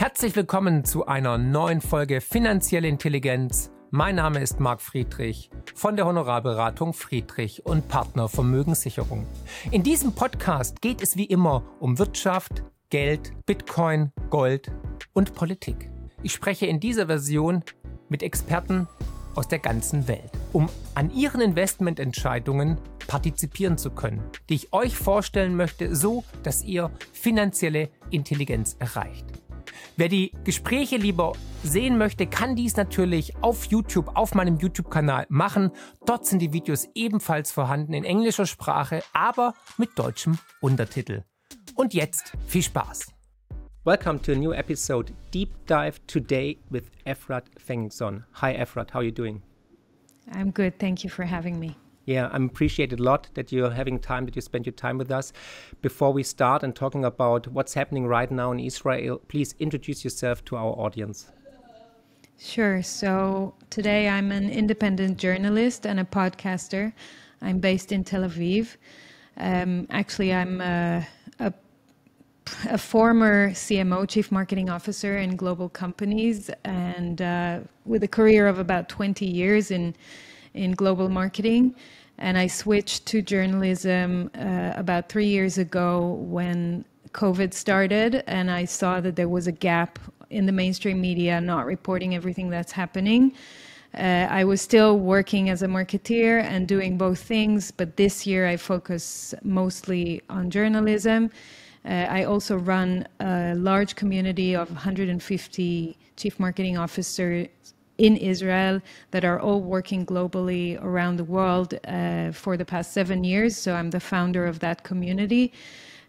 Herzlich willkommen zu einer neuen Folge Finanzielle Intelligenz. Mein Name ist Marc Friedrich von der Honorarberatung Friedrich und Partner Vermögenssicherung. In diesem Podcast geht es wie immer um Wirtschaft, Geld, Bitcoin, Gold und Politik. Ich spreche in dieser Version mit Experten aus der ganzen Welt, um an ihren Investmententscheidungen partizipieren zu können, die ich euch vorstellen möchte, so dass ihr finanzielle Intelligenz erreicht. Wer die Gespräche lieber sehen möchte, kann dies natürlich auf YouTube, auf meinem YouTube-Kanal machen. Dort sind die Videos ebenfalls vorhanden in englischer Sprache, aber mit deutschem Untertitel. Und jetzt viel Spaß! Welcome to a new episode, Deep Dive Today with Efrat Fengson. Hi Efrat, how are you doing? I'm good, thank you for having me. Yeah, I'm appreciated a lot that you're having time, that you spend your time with us. Before we start and talking about what's happening right now in Israel, please introduce yourself to our audience. Sure. So today I'm an independent journalist and a podcaster. I'm based in Tel Aviv. Um, actually, I'm a, a, a, former CMO, Chief Marketing Officer in global companies, and uh, with a career of about 20 years in in global marketing and I switched to journalism uh, about three years ago when COVID started, and I saw that there was a gap in the mainstream media not reporting everything that's happening. Uh, I was still working as a marketeer and doing both things, but this year I focus mostly on journalism. Uh, I also run a large community of 150 chief marketing officers in Israel that are all working globally around the world uh, for the past seven years. So I'm the founder of that community.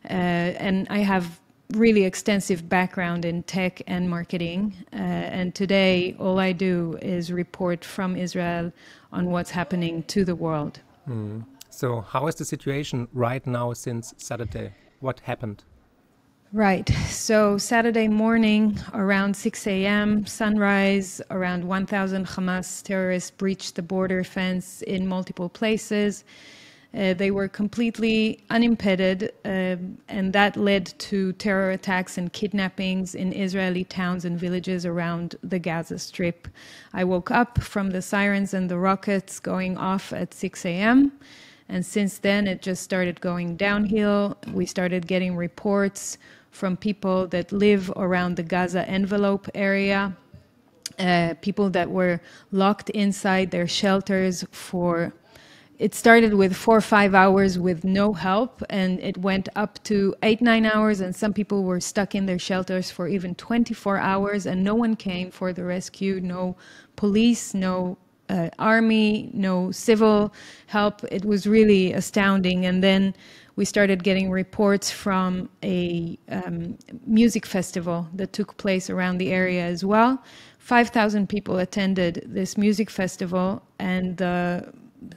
Uh, and I have really extensive background in tech and marketing. Uh, and today, all I do is report from Israel on what's happening to the world. Mm. So, how is the situation right now since Saturday? What happened? Right. So Saturday morning, around 6 a.m., sunrise, around 1,000 Hamas terrorists breached the border fence in multiple places. Uh, they were completely unimpeded, uh, and that led to terror attacks and kidnappings in Israeli towns and villages around the Gaza Strip. I woke up from the sirens and the rockets going off at 6 a.m. And since then, it just started going downhill. We started getting reports from people that live around the Gaza envelope area, uh, people that were locked inside their shelters for. It started with four or five hours with no help, and it went up to eight, nine hours, and some people were stuck in their shelters for even 24 hours, and no one came for the rescue no police, no uh, army, no civil help. It was really astounding. And then we started getting reports from a um, music festival that took place around the area as well. 5,000 people attended this music festival, and the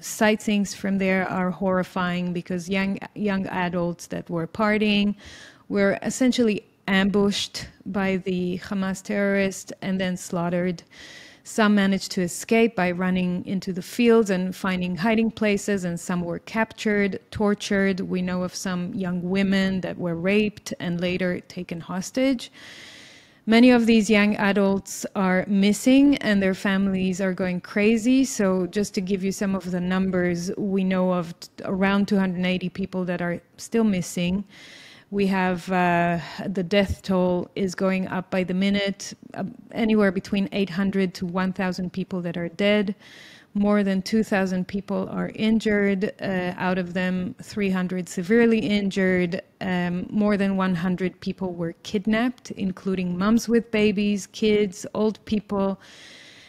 sightseeings from there are horrifying because young young adults that were partying were essentially ambushed by the Hamas terrorists and then slaughtered. Some managed to escape by running into the fields and finding hiding places, and some were captured, tortured. We know of some young women that were raped and later taken hostage. Many of these young adults are missing and their families are going crazy. So, just to give you some of the numbers, we know of around 280 people that are still missing. We have uh, the death toll is going up by the minute, uh, anywhere between 800 to 1,000 people that are dead. More than 2,000 people are injured, uh, out of them, 300 severely injured. Um, more than 100 people were kidnapped, including moms with babies, kids, old people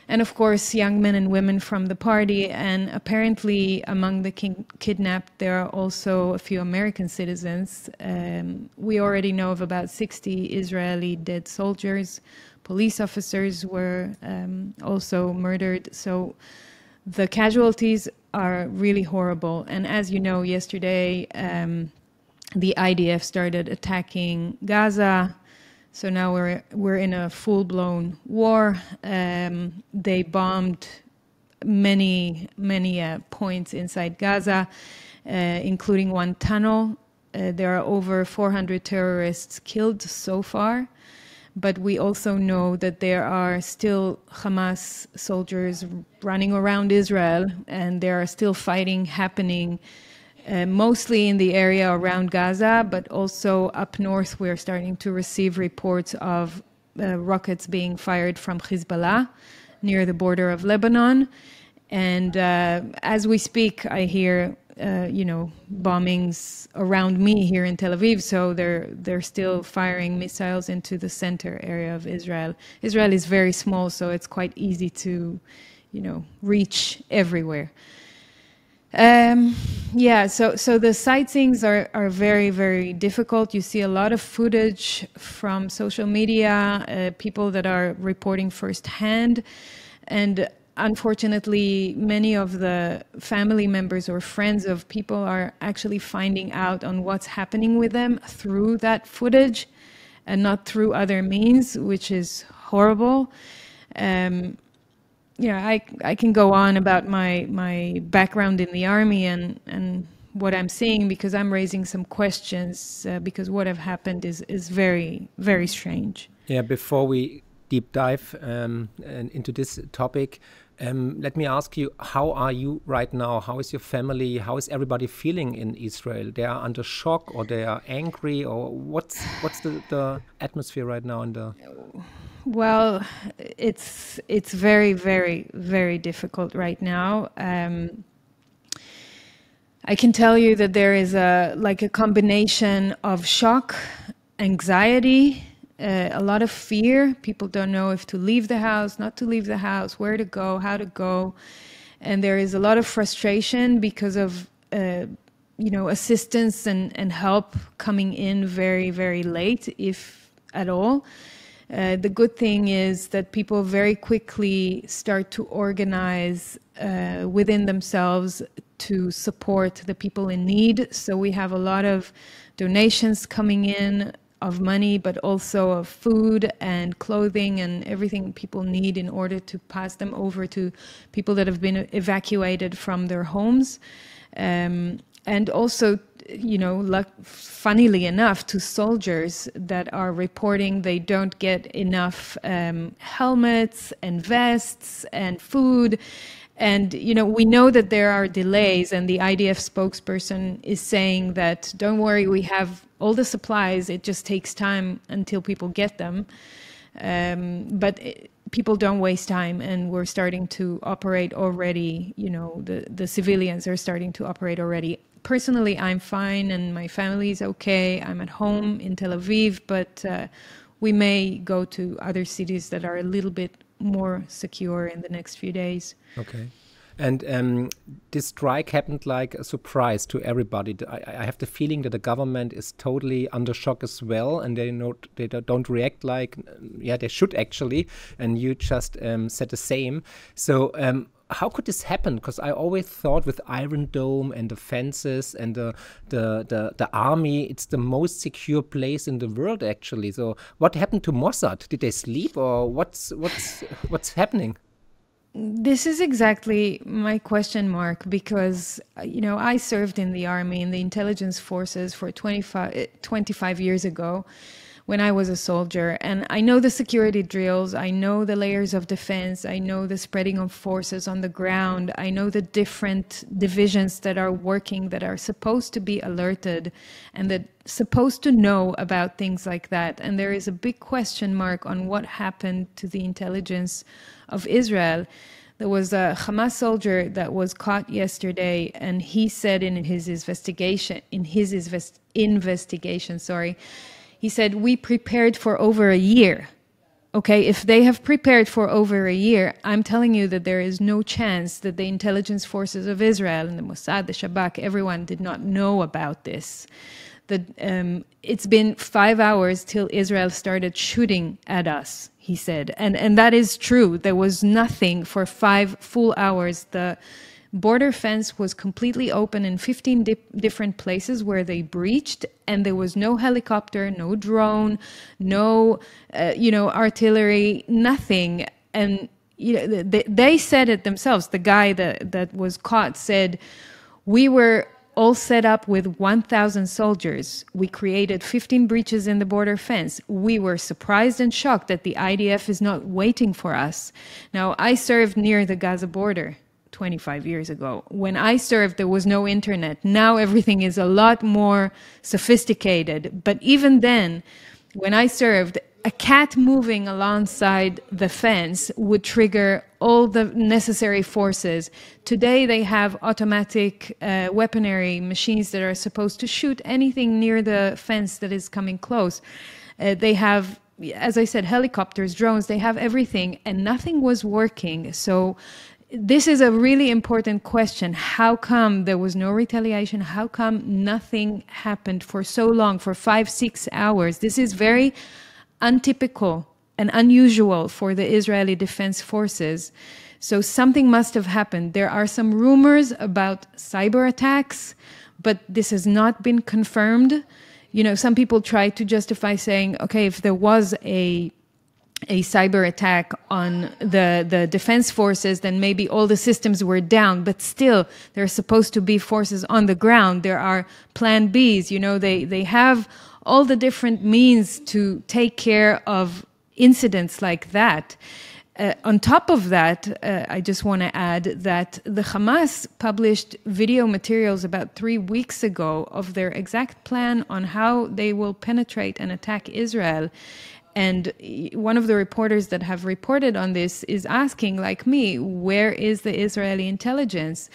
and of course, young men and women from the party. And apparently, among the kidnapped, there are also a few American citizens. Um, we already know of about 60 Israeli dead soldiers. Police officers were um, also murdered. So the casualties are really horrible. And as you know, yesterday, um, the IDF started attacking Gaza. So now we're we're in a full blown war. Um, they bombed many many uh, points inside Gaza, uh, including one tunnel. Uh, there are over 400 terrorists killed so far. but we also know that there are still Hamas soldiers running around Israel, and there are still fighting happening. Uh, mostly in the area around Gaza, but also up north, we're starting to receive reports of uh, rockets being fired from Hezbollah near the border of Lebanon. And uh, as we speak, I hear uh, you know bombings around me here in Tel Aviv. So they're they're still firing missiles into the center area of Israel. Israel is very small, so it's quite easy to, you know, reach everywhere. Um, yeah, so so the sightseeings are are very very difficult. You see a lot of footage from social media, uh, people that are reporting firsthand, and unfortunately, many of the family members or friends of people are actually finding out on what's happening with them through that footage and not through other means, which is horrible. Um, yeah, I I can go on about my my background in the army and and what I'm seeing because I'm raising some questions uh, because what have happened is is very very strange. Yeah, before we deep dive um, into this topic, um, let me ask you, how are you right now? How is your family? How is everybody feeling in Israel? They are under shock, or they are angry, or what's what's the, the atmosphere right now in the? Well, it's it's very very very difficult right now. Um, I can tell you that there is a like a combination of shock, anxiety, uh, a lot of fear. People don't know if to leave the house, not to leave the house, where to go, how to go, and there is a lot of frustration because of uh, you know assistance and, and help coming in very very late, if at all. Uh, the good thing is that people very quickly start to organize uh, within themselves to support the people in need. So we have a lot of donations coming in of money, but also of food and clothing and everything people need in order to pass them over to people that have been evacuated from their homes. Um, and also, you know, luck, funnily enough, to soldiers that are reporting they don't get enough um, helmets and vests and food. And, you know, we know that there are delays, and the IDF spokesperson is saying that, don't worry, we have all the supplies. It just takes time until people get them. Um, but it, people don't waste time, and we're starting to operate already. You know, the the civilians are starting to operate already. Personally, I'm fine, and my family is okay. I'm at home in Tel Aviv, but uh, we may go to other cities that are a little bit more secure in the next few days. Okay. And um, this strike happened like a surprise to everybody. I, I, have the feeling that the government is totally under shock as well, and they not they don't react like yeah they should actually. And you just um, said the same. So. Um, how could this happen? Because I always thought with Iron Dome and the fences and the, the, the the army, it's the most secure place in the world actually. So what happened to Mossad? Did they sleep or what's what's what's happening? This is exactly my question mark because, you know, I served in the army, in the intelligence forces for 25, 25 years ago when I was a soldier. And I know the security drills, I know the layers of defense, I know the spreading of forces on the ground, I know the different divisions that are working that are supposed to be alerted and that supposed to know about things like that. And there is a big question mark on what happened to the intelligence of Israel. There was a Hamas soldier that was caught yesterday, and he said in his investigation, in his invest, investigation, sorry, he said, We prepared for over a year. Okay, if they have prepared for over a year, I'm telling you that there is no chance that the intelligence forces of Israel and the Mossad, the Shabak, everyone did not know about this. That um, it's been five hours till Israel started shooting at us, he said, and and that is true. There was nothing for five full hours. The border fence was completely open in 15 di- different places where they breached and there was no helicopter no drone no uh, you know artillery nothing and you know they, they said it themselves the guy that that was caught said we were all set up with 1,000 soldiers. We created 15 breaches in the border fence. We were surprised and shocked that the IDF is not waiting for us. Now, I served near the Gaza border 25 years ago. When I served, there was no internet. Now everything is a lot more sophisticated. But even then, when I served, a cat moving alongside the fence would trigger all the necessary forces. Today, they have automatic uh, weaponry machines that are supposed to shoot anything near the fence that is coming close. Uh, they have, as I said, helicopters, drones, they have everything, and nothing was working. So, this is a really important question. How come there was no retaliation? How come nothing happened for so long, for five, six hours? This is very untypical and unusual for the Israeli Defense Forces. So something must have happened. There are some rumors about cyber attacks, but this has not been confirmed. You know, some people try to justify saying, okay, if there was a a cyber attack on the, the defense forces, then maybe all the systems were down. But still, there are supposed to be forces on the ground. There are plan Bs. You know, they, they have all the different means to take care of incidents like that. Uh, on top of that, uh, I just want to add that the Hamas published video materials about three weeks ago of their exact plan on how they will penetrate and attack Israel. And one of the reporters that have reported on this is asking, like me, where is the Israeli intelligence?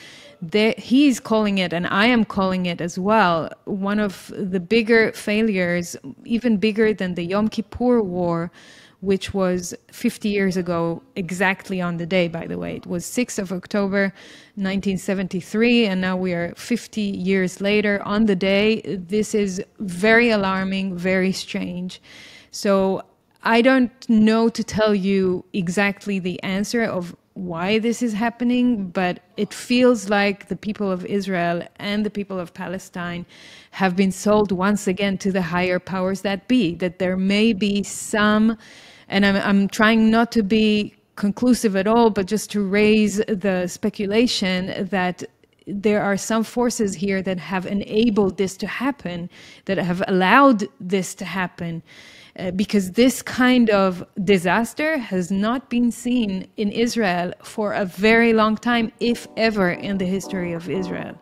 he's calling it, and I am calling it as well, one of the bigger failures, even bigger than the Yom Kippur War, which was 50 years ago, exactly on the day, by the way. It was 6th of October, 1973, and now we are 50 years later on the day. This is very alarming, very strange. So I don't know to tell you exactly the answer of why this is happening, but it feels like the people of Israel and the people of Palestine have been sold once again to the higher powers that be, that there may be some, and I'm, I'm trying not to be conclusive at all, but just to raise the speculation that there are some forces here that have enabled this to happen, that have allowed this to happen. Uh, because this kind of disaster has not been seen in Israel for a very long time, if ever, in the history of Israel.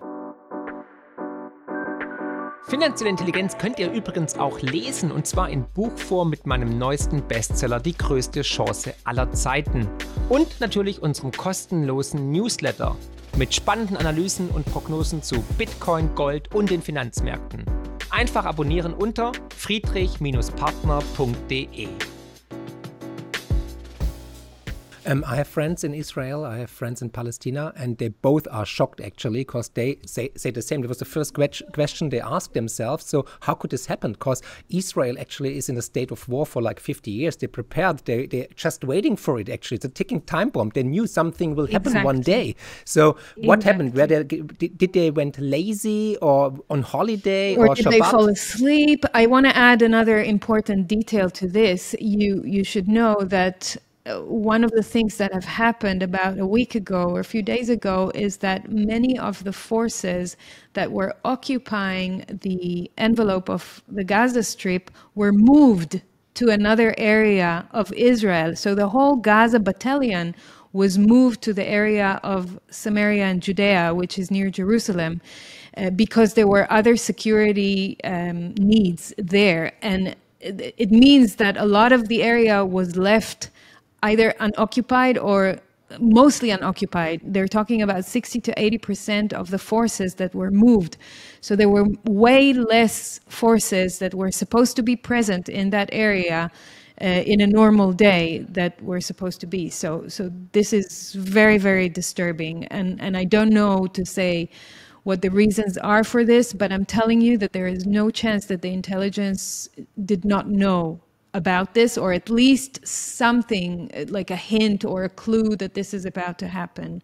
Finanzielle Intelligenz könnt ihr übrigens auch lesen und zwar in Buchform mit meinem neuesten Bestseller Die größte Chance aller Zeiten und natürlich unserem kostenlosen Newsletter mit spannenden Analysen und Prognosen zu Bitcoin, Gold und den Finanzmärkten. Einfach abonnieren unter friedrich-partner.de. Um, I have friends in Israel, I have friends in Palestine, and they both are shocked actually because they say, say the same. It was the first question they asked themselves. So, how could this happen? Because Israel actually is in a state of war for like 50 years. They prepared, they, they're just waiting for it actually. It's a ticking time bomb. They knew something will happen exactly. one day. So, what exactly. happened? Were they, did, did, they went lazy or on holiday or, or did Shabbat? they fall asleep? I want to add another important detail to this. You, you should know that one of the things that have happened about a week ago or a few days ago is that many of the forces that were occupying the envelope of the Gaza Strip were moved to another area of Israel. So the whole Gaza battalion was moved to the area of Samaria and Judea, which is near Jerusalem, uh, because there were other security um, needs there. And it, it means that a lot of the area was left either unoccupied or mostly unoccupied. They're talking about 60 to 80% of the forces that were moved. So there were way less forces that were supposed to be present in that area uh, in a normal day that were supposed to be. So so this is very very disturbing and and I don't know to say what the reasons are for this, but I'm telling you that there is no chance that the intelligence did not know about this, or at least something like a hint or a clue that this is about to happen.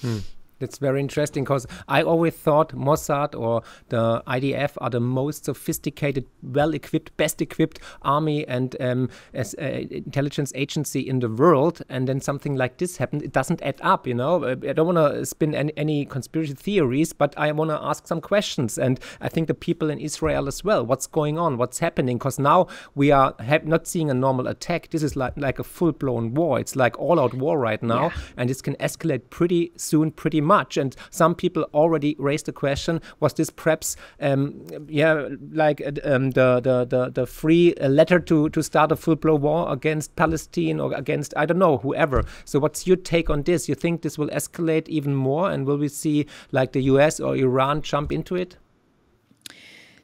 Hmm. That's very interesting because I always thought Mossad or the IDF are the most sophisticated, well equipped, best equipped army and um, as, uh, intelligence agency in the world. And then something like this happened. It doesn't add up, you know. I don't want to spin any, any, conspiracy theories, but I want to ask some questions. And I think the people in Israel as well. What's going on? What's happening? Because now we are not seeing a normal attack. This is like, like a full blown war. It's like all out war right now. Yeah. And this can escalate pretty soon, pretty much. And some people already raised the question: Was this perhaps, um, yeah, like uh, um, the, the the the free uh, letter to to start a full blown war against Palestine or against I don't know whoever? So what's your take on this? You think this will escalate even more, and will we see like the U.S. or Iran jump into it?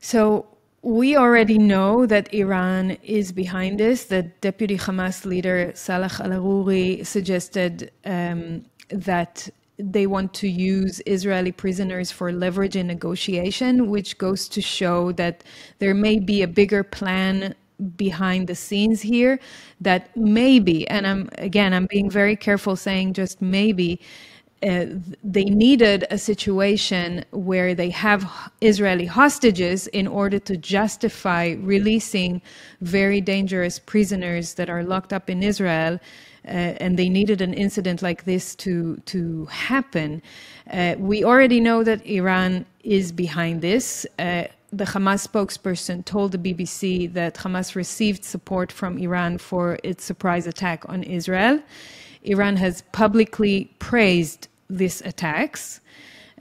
So we already know that Iran is behind this. The deputy Hamas leader Salah al Aruri suggested um, that they want to use Israeli prisoners for leverage in negotiation, which goes to show that there may be a bigger plan behind the scenes here that maybe and i'm again i'm being very careful saying just maybe uh, they needed a situation where they have Israeli hostages in order to justify releasing very dangerous prisoners that are locked up in Israel and they needed an incident like this to to happen. Uh, we already know that Iran is behind this. Uh, the Hamas spokesperson told the BBC that Hamas received support from Iran for its surprise attack on Israel. Iran has publicly praised these attacks.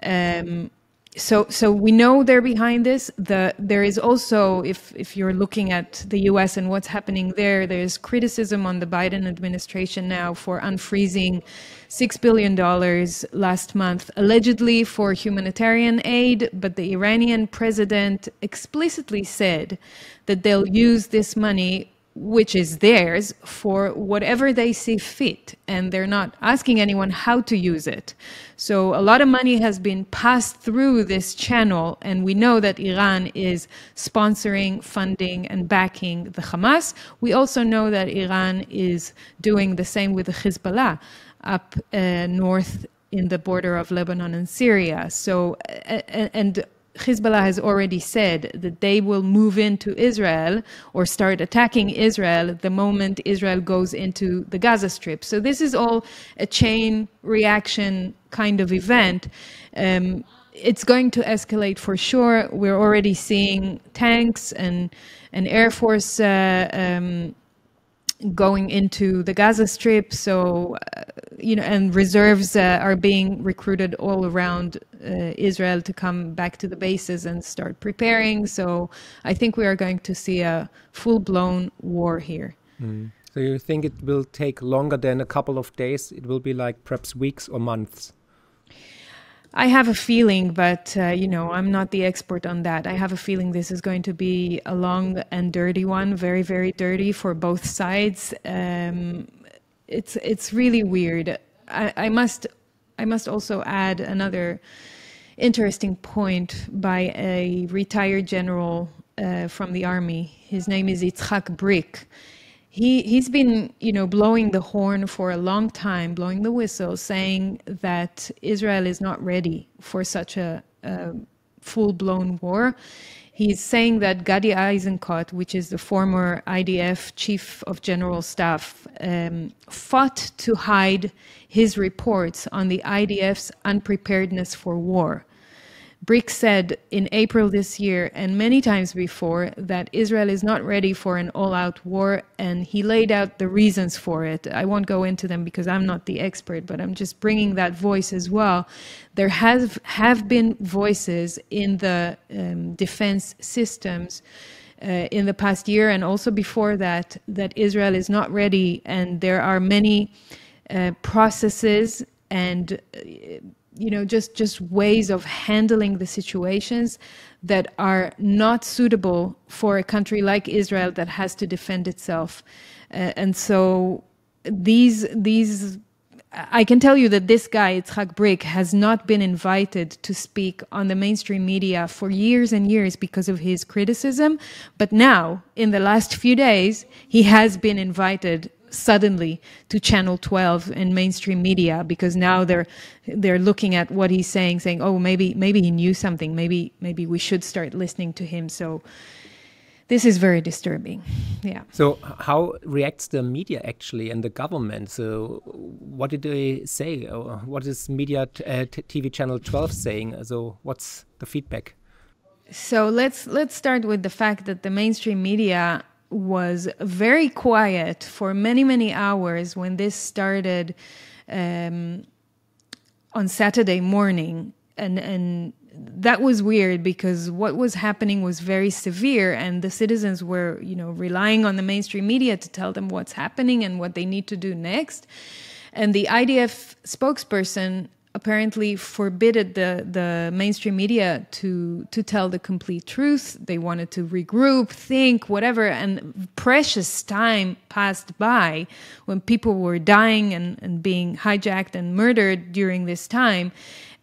Um, so so we know they're behind this. The there is also if if you're looking at the US and what's happening there there's criticism on the Biden administration now for unfreezing 6 billion dollars last month allegedly for humanitarian aid but the Iranian president explicitly said that they'll use this money which is theirs for whatever they see fit and they're not asking anyone how to use it. So a lot of money has been passed through this channel and we know that iran is sponsoring funding and backing the hamas. We also know that iran is doing the same with the hezbollah up uh, north in the border of lebanon and syria. So uh, and Hezbollah has already said that they will move into Israel or start attacking Israel the moment Israel goes into the Gaza Strip. So this is all a chain reaction kind of event. Um, it's going to escalate for sure. We're already seeing tanks and and Air Force uh, um, going into the Gaza Strip. So, uh, you know, and reserves uh, are being recruited all around uh, Israel to come back to the bases and start preparing. So, I think we are going to see a full blown war here. Mm. So, you think it will take longer than a couple of days? It will be like perhaps weeks or months? I have a feeling, but uh, you know, I'm not the expert on that. I have a feeling this is going to be a long and dirty one, very, very dirty for both sides. Um, it's it's really weird. I, I, must I must also add another interesting point by a retired general uh, from the army. His name is Itzhak Brik he he's been you know blowing the horn for a long time, blowing the whistle, saying that Israel is not ready for such a, a full blown war. He's saying that Gadi Eisenkot, which is the former IDF chief of general staff, um, fought to hide his reports on the IDF's unpreparedness for war. Brik said in April this year and many times before that Israel is not ready for an all out war, and he laid out the reasons for it. I won't go into them because I'm not the expert, but I'm just bringing that voice as well. There have, have been voices in the um, defense systems. Uh, in the past year and also before that, that Israel is not ready, and there are many uh, processes and uh, you know just just ways of handling the situations that are not suitable for a country like Israel that has to defend itself uh, and so these these I can tell you that this guy, Itzhak Brik, has not been invited to speak on the mainstream media for years and years because of his criticism. But now, in the last few days, he has been invited suddenly to channel 12 and mainstream media because now they're they're looking at what he's saying saying oh maybe maybe he knew something. Maybe maybe we should start listening to him. So this is very disturbing. Yeah. So how reacts the media actually and the government? So what did they say? What is media uh, tv channel 12 saying? So what's the feedback? So let's let's start with the fact that the mainstream media was very quiet for many many hours when this started um, on Saturday morning, and and that was weird because what was happening was very severe, and the citizens were you know relying on the mainstream media to tell them what's happening and what they need to do next. And the IDF spokesperson apparently forbidden the, the mainstream media to to tell the complete truth. They wanted to regroup, think, whatever, and precious time passed by when people were dying and, and being hijacked and murdered during this time.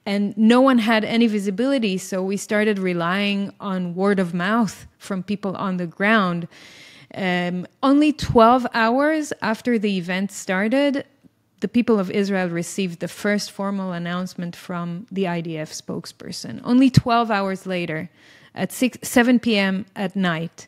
And no one had any visibility, so we started relying on word of mouth from people on the ground. Um, only 12 hours after the event started, the people of Israel received the first formal announcement from the IDF spokesperson. Only 12 hours later, at 6, 7 p.m. at night.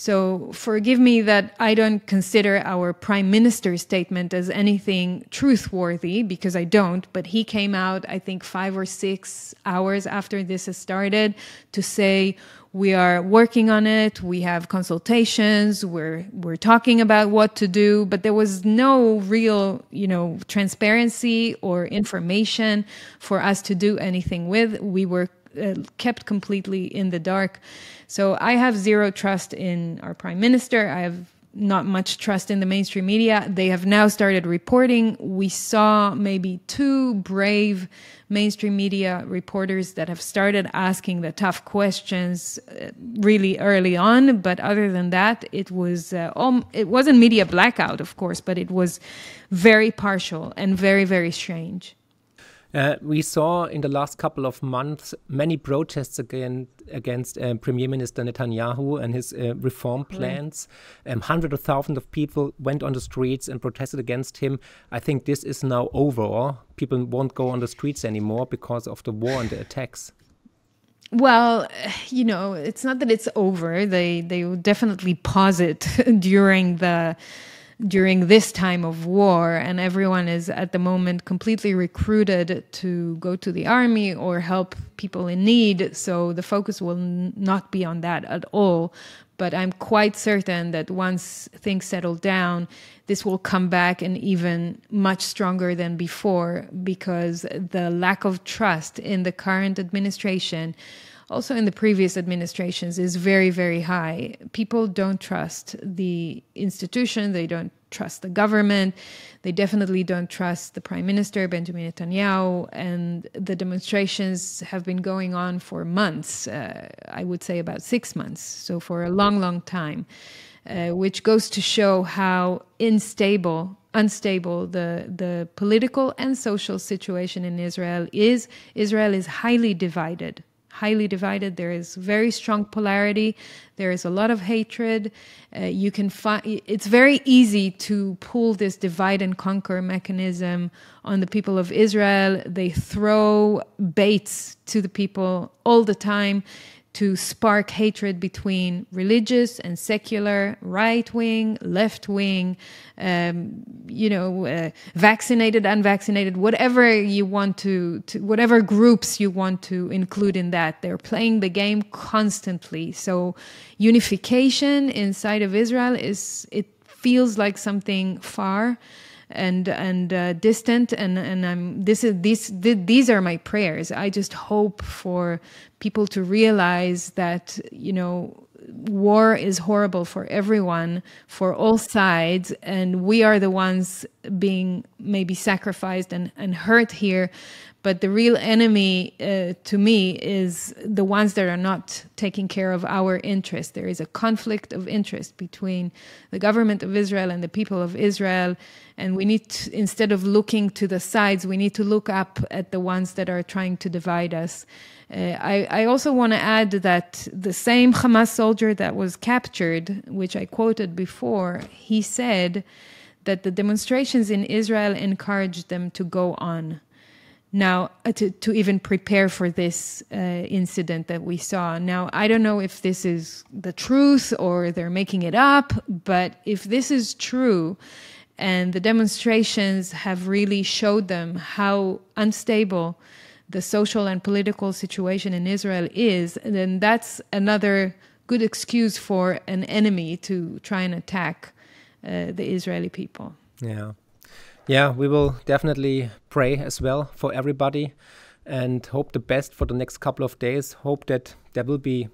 So forgive me that I don't consider our prime minister's statement as anything truthworthy because I don't, but he came out, I think, five or six hours after this has started to say, we are working on it we have consultations we're we're talking about what to do but there was no real you know transparency or information for us to do anything with. We were uh, kept completely in the dark so i have zero trust in our prime minister i have not much trust in the mainstream media. They have now started reporting. We saw maybe two brave mainstream media reporters that have started asking the tough questions uh, really early on. But other than that, it was uh, um, it wasn't media blackout, of course, but it was very partial and very very strange. Uh, we saw in the last couple of months many protests again against uh, Premier Minister Netanyahu and his uh, reform plans. Right. Um, hundreds of thousands of people went on the streets and protested against him. I think this is now over. People won't go on the streets anymore because of the war and the attacks. Well, you know, it's not that it's over. They they will definitely pause it during the during this time of war, and everyone is at the moment completely recruited to go to the army or help people in need. So the focus will not be on that at all. But I'm quite certain that once things settle down, this will come back and even much stronger than before because the lack of trust in the current administration also in the previous administrations is very very high. People don't trust the institution. They don't trust the government. They definitely don't trust the prime minister benjamin netanyahu. And the demonstrations have been going on for months uh, i would say about 6 months so for a long long time uh, which goes to show how unstable unstable the the political and social situation in Israel is. Israel is highly divided highly divided. There is very strong polarity. There is a lot of hatred. Uh, you can find it's very easy to pull this divide and conquer mechanism on the people of Israel. They throw baits to the people all the time to spark hatred between religious and secular, right wing, left wing, um, you know, uh, vaccinated, unvaccinated, whatever you want to, to, whatever groups you want to include in that. They're playing the game constantly. So unification inside of Israel is, it feels like something far and and uh, distant and and I'm this is these these are my prayers. I just hope for people to realize that you know war is horrible for everyone for all sides and we are the ones being maybe sacrificed and, and hurt here but the real enemy uh, to me is the ones that are not taking care of our interests. There is a conflict of interest between the government of Israel and the people of Israel. And we need, to, instead of looking to the sides, we need to look up at the ones that are trying to divide us. Uh, I, I, also want to add that the same Hamas soldier that was captured, which I quoted before, he said, that the demonstrations in Israel encouraged them to go on. Now, uh, to, to even prepare for this uh, incident that we saw. Now, I don't know if this is the truth or they're making it up, but if this is true, and the demonstrations have really showed them how unstable the social and political situation in Israel is, then that's another good excuse for an enemy to try and attack uh, the Israeli people. Yeah. Yeah, we will definitely pray as well for everybody and hope the best for the next couple of days. Hope that there will be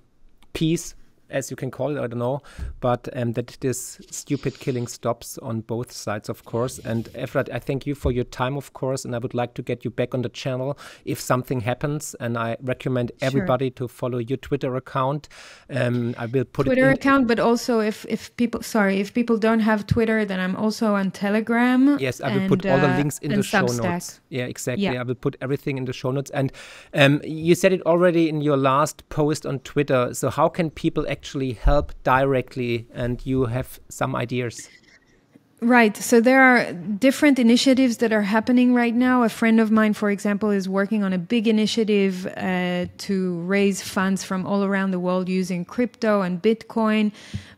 peace as you can call it, I don't know, but um, that this stupid killing stops on both sides, of course. And Efrat, I thank you for your time, of course, and I would like to get you back on the channel if something happens. And I recommend everybody sure. to follow your Twitter account. Um, I will put Twitter account, but also if if people, sorry, if people don't have Twitter, then I'm also on Telegram. Yes, I will and, put all the uh, links in the show Substack. notes. Yeah, exactly. Yeah. I will put everything in the show notes. And um, you said it already in your last post on Twitter. So how can people actually help directly and you have some ideas? Right. So there are different initiatives that are happening right now. A friend of mine, for example, is working on a big initiative uh, to raise funds from all around the world using crypto and Bitcoin.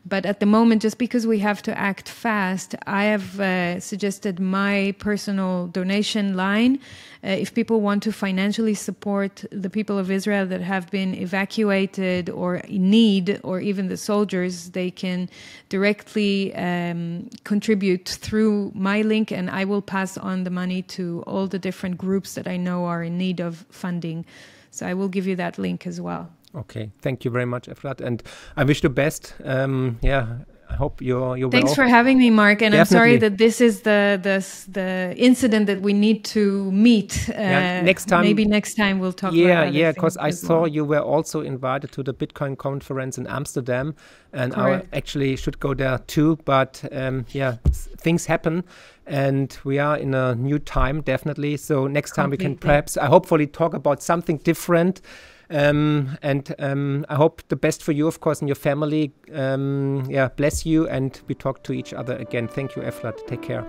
But at the moment, just because we have to act fast, I have uh, suggested my personal donation line. Uh, if people want to financially support the people of Israel that have been evacuated or in need, or even the soldiers, they can directly um, contribute through my link, and I will pass on the money to all the different groups that I know are in need of funding. So I will give you that link as well. Okay, thank you very much, Efrat, and I wish the best. Um, yeah, I hope you're you're Thanks well. for having me, Marc. And Definitely. I'm sorry that this is the the the incident that we need to meet. Uh, yeah, next time, maybe next time we'll talk. Yeah, yeah, because I saw well. you were also invited to the Bitcoin conference in Amsterdam, and Correct. I actually should go there too. But um, yeah, things happen, and we are in a new time, definitely. So next time Completely. we can perhaps, I hopefully, talk about something different. Um, and um, I hope the best for you, of course, and your family. Um, yeah, bless you, and we talk to each other again. Thank you, Efrat. Take care.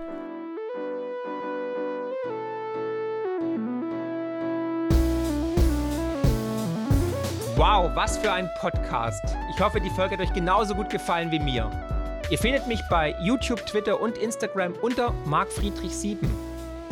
Wow, was für ein Podcast. Ich hoffe, die Folge hat euch genauso gut gefallen wie mir. Ihr findet mich bei YouTube, Twitter und Instagram unter markfriedrich7.